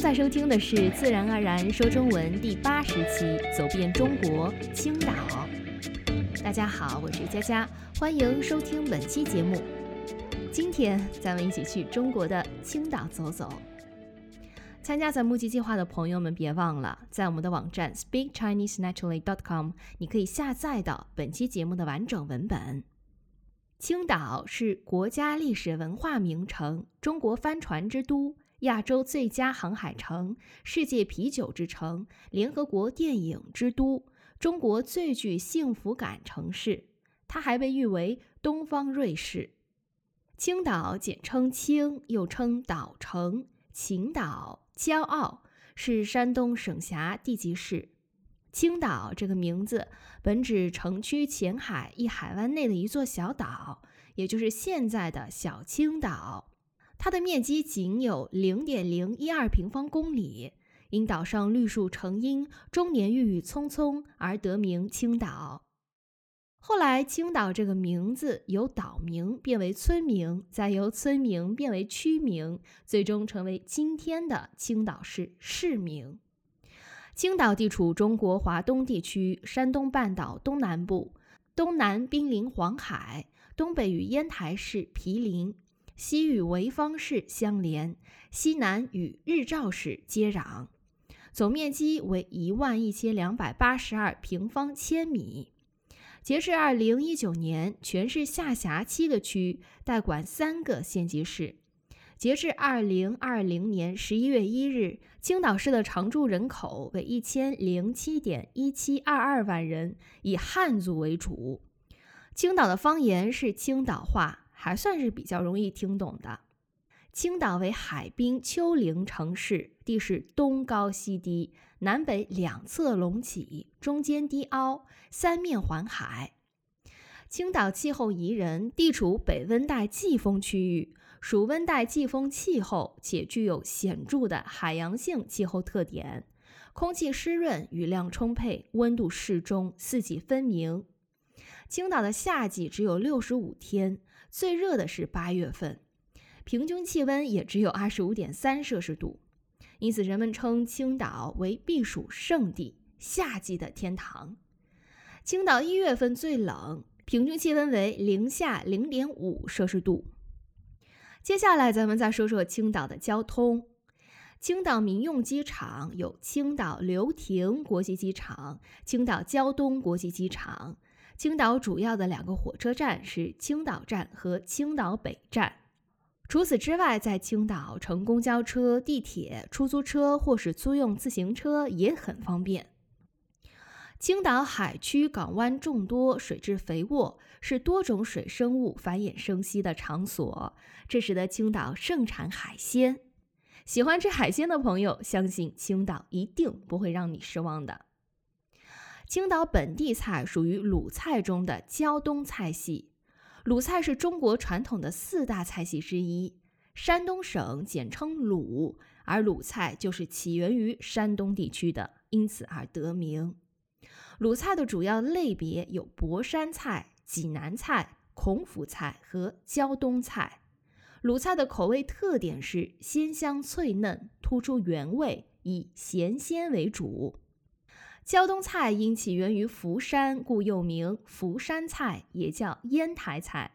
正在收听的是《自然而然说中文》第八十期，走遍中国青岛。大家好，我是佳佳，欢迎收听本期节目。今天咱们一起去中国的青岛走走。参加咱募集计划的朋友们，别忘了在我们的网站 speakchinesenaturally.com，你可以下载到本期节目的完整文本。青岛是国家历史文化名城，中国帆船之都。亚洲最佳航海城、世界啤酒之城、联合国电影之都、中国最具幸福感城市，它还被誉为“东方瑞士”。青岛简称青，又称岛城、秦岛、骄傲，是山东省辖地级市。青岛这个名字本指城区前海一海湾内的一座小岛，也就是现在的小青岛。它的面积仅有零点零一二平方公里，因岛上绿树成荫，终年郁郁葱葱而得名青岛。后来，青岛这个名字由岛名变为村名，再由村名变为区名，最终成为今天的青岛市市名。青岛地处中国华东地区山东半岛东南部，东南濒临黄海，东北与烟台市毗邻。西与潍坊市相连，西南与日照市接壤，总面积为一万一千两百八十二平方千米。截至二零一九年，全市下辖七个区，代管三个县级市。截至二零二零年十一月一日，青岛市的常住人口为一千零七点一七二二万人，以汉族为主。青岛的方言是青岛话。还算是比较容易听懂的。青岛为海滨丘陵城市，地势东高西低，南北两侧隆起，中间低凹，三面环海。青岛气候宜人，地处北温带季风区域，属温带季风气候，且具有显著的海洋性气候特点，空气湿润，雨量充沛，温度适中，四季分明。青岛的夏季只有六十五天。最热的是八月份，平均气温也只有二十五点三摄氏度，因此人们称青岛为避暑胜地、夏季的天堂。青岛一月份最冷，平均气温为零下零点五摄氏度。接下来，咱们再说说青岛的交通。青岛民用机场有青岛流亭国际机场、青岛胶东国际机场。青岛主要的两个火车站是青岛站和青岛北站。除此之外，在青岛乘公交车、地铁、出租车或是租用自行车也很方便。青岛海区港湾众多，水质肥沃，是多种水生物繁衍生息的场所，这使得青岛盛产海鲜。喜欢吃海鲜的朋友，相信青岛一定不会让你失望的。青岛本地菜属于鲁菜中的胶东菜系。鲁菜是中国传统的四大菜系之一，山东省简称鲁，而鲁菜就是起源于山东地区的，因此而得名。鲁菜的主要类别有博山菜、济南菜、孔府菜和胶东菜。鲁菜的口味特点是鲜香脆嫩，突出原味，以咸鲜为主。胶东菜因起源于福山，故又名福山菜，也叫烟台菜。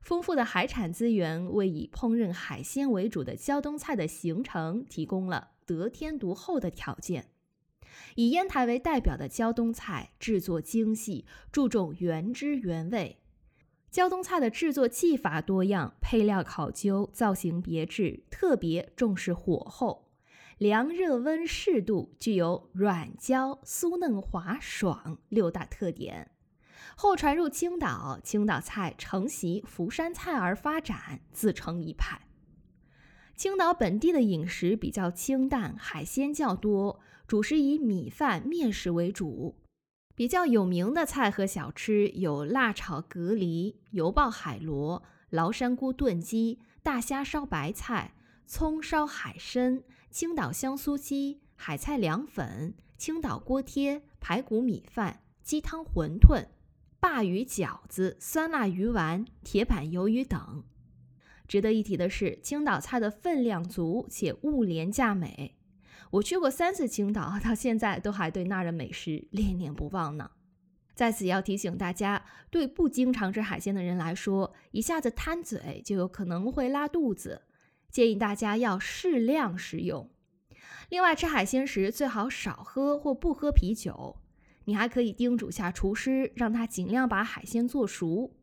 丰富的海产资源为以烹饪海鲜为主的胶东菜的形成提供了得天独厚的条件。以烟台为代表的胶东菜制作精细，注重原汁原味。胶东菜的制作技法多样，配料考究，造型别致，特别重视火候。凉热温适度，具有软焦、酥嫩、滑爽六大特点。后传入青岛，青岛菜承袭福山菜而发展，自成一派。青岛本地的饮食比较清淡，海鲜较多，主食以米饭、面食为主。比较有名的菜和小吃有辣炒蛤蜊、油爆海螺、崂山菇炖鸡、大虾烧白菜、葱烧海参。青岛香酥鸡、海菜凉粉、青岛锅贴、排骨米饭、鸡汤馄饨、鲅鱼饺子、酸辣鱼丸、铁板鱿鱼等。值得一提的是，青岛菜的分量足且物廉价美。我去过三次青岛，到现在都还对那儿的美食恋念不忘呢。在此要提醒大家，对不经常吃海鲜的人来说，一下子贪嘴就有可能会拉肚子，建议大家要适量食用。另外，吃海鲜时最好少喝或不喝啤酒。你还可以叮嘱下厨师，让他尽量把海鲜做熟。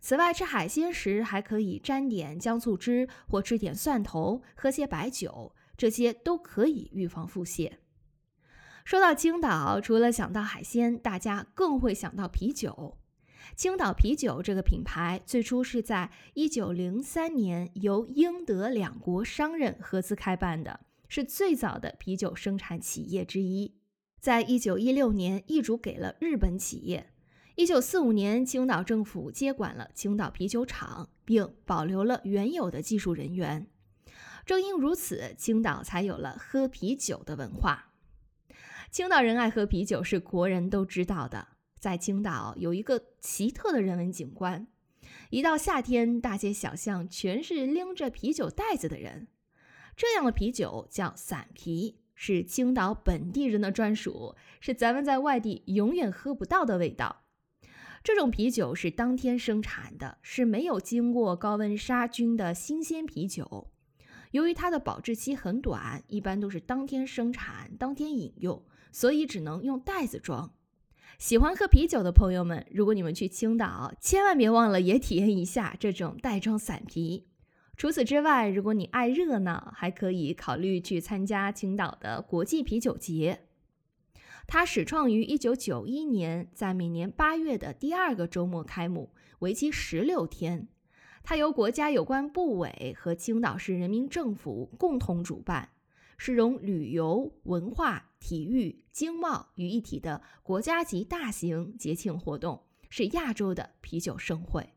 此外，吃海鲜时还可以沾点姜醋汁，或吃点蒜头，喝些白酒，这些都可以预防腹泻。说到青岛，除了想到海鲜，大家更会想到啤酒。青岛啤酒这个品牌最初是在1903年由英德两国商人合资开办的，是最早的啤酒生产企业之一。在1916年易主给了日本企业。1945年，青岛政府接管了青岛啤酒厂，并保留了原有的技术人员。正因如此，青岛才有了喝啤酒的文化。青岛人爱喝啤酒是国人都知道的。在青岛有一个奇特的人文景观，一到夏天，大街小巷全是拎着啤酒袋子的人。这样的啤酒叫散啤，是青岛本地人的专属，是咱们在外地永远喝不到的味道。这种啤酒是当天生产的，是没有经过高温杀菌的新鲜啤酒。由于它的保质期很短，一般都是当天生产、当天饮用。所以只能用袋子装。喜欢喝啤酒的朋友们，如果你们去青岛，千万别忘了也体验一下这种袋装散啤。除此之外，如果你爱热闹，还可以考虑去参加青岛的国际啤酒节。它始创于1991年，在每年八月的第二个周末开幕，为期十六天。它由国家有关部委和青岛市人民政府共同主办。是融旅游、文化、体育、经贸于一体的国家级大型节庆活动，是亚洲的啤酒盛会。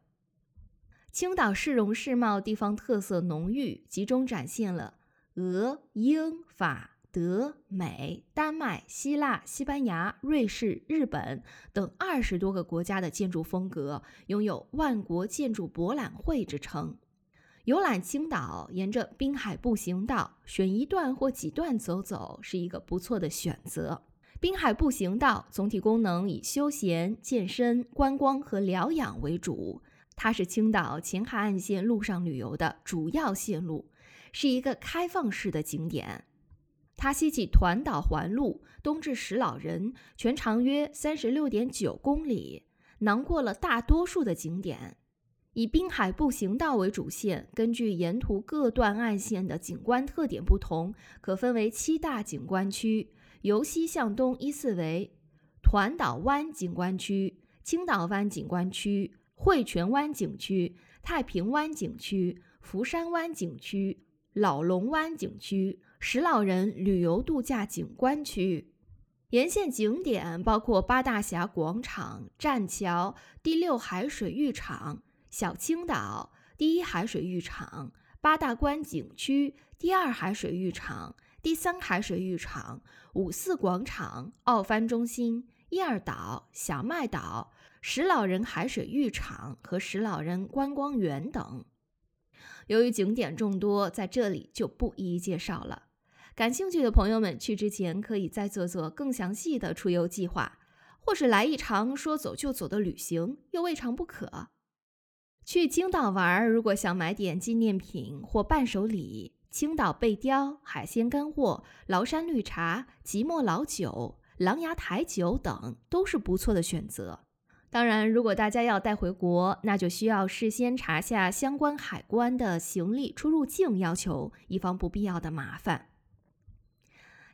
青岛市容市貌地方特色浓郁，集中展现了俄、英、法、德、美、丹麦、希腊、西班牙、瑞士、日本等二十多个国家的建筑风格，拥有“万国建筑博览会”之称。游览青岛，沿着滨海步行道选一段或几段走走，是一个不错的选择。滨海步行道总体功能以休闲、健身、观光和疗养为主，它是青岛前海岸线陆上旅游的主要线路，是一个开放式的景点。它西起团岛环路，东至石老人，全长约三十六点九公里，囊括了大多数的景点。以滨海步行道为主线，根据沿途各段岸线的景观特点不同，可分为七大景观区。由西向东依次为团岛湾景观区、青岛湾景观区、汇泉湾景区、太平湾景区、福山湾景区、老龙湾景区、石老人旅游度假景观区。沿线景点包括八大峡广场、栈桥、第六海水浴场。小青岛第一海水浴场、八大关景区第二海水浴场、第三海水浴场、五四广场、奥帆中心、燕儿岛、小麦岛、石老人海水浴场和石老人观光园等。由于景点众多，在这里就不一一介绍了。感兴趣的朋友们去之前可以再做做更详细的出游计划，或是来一场说走就走的旅行，又未尝不可。去青岛玩，如果想买点纪念品或伴手礼，青岛贝雕、海鲜干货、崂山绿茶、即墨老酒、琅琊台酒等都是不错的选择。当然，如果大家要带回国，那就需要事先查下相关海关的行李出入境要求，以防不必要的麻烦。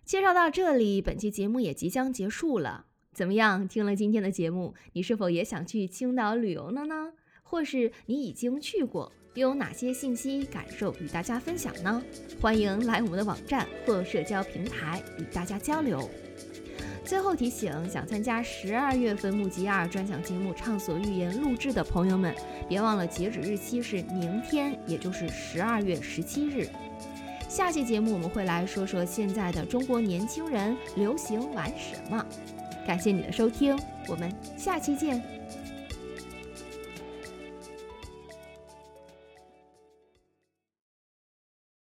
介绍到这里，本期节目也即将结束了。怎么样？听了今天的节目，你是否也想去青岛旅游了呢？或是你已经去过，又有哪些信息感受与大家分享呢？欢迎来我们的网站或社交平台与大家交流。最后提醒，想参加十二月份木吉二专享节目《畅所欲言》录制的朋友们，别忘了截止日期是明天，也就是十二月十七日。下期节目我们会来说说现在的中国年轻人流行玩什么。感谢你的收听，我们下期见。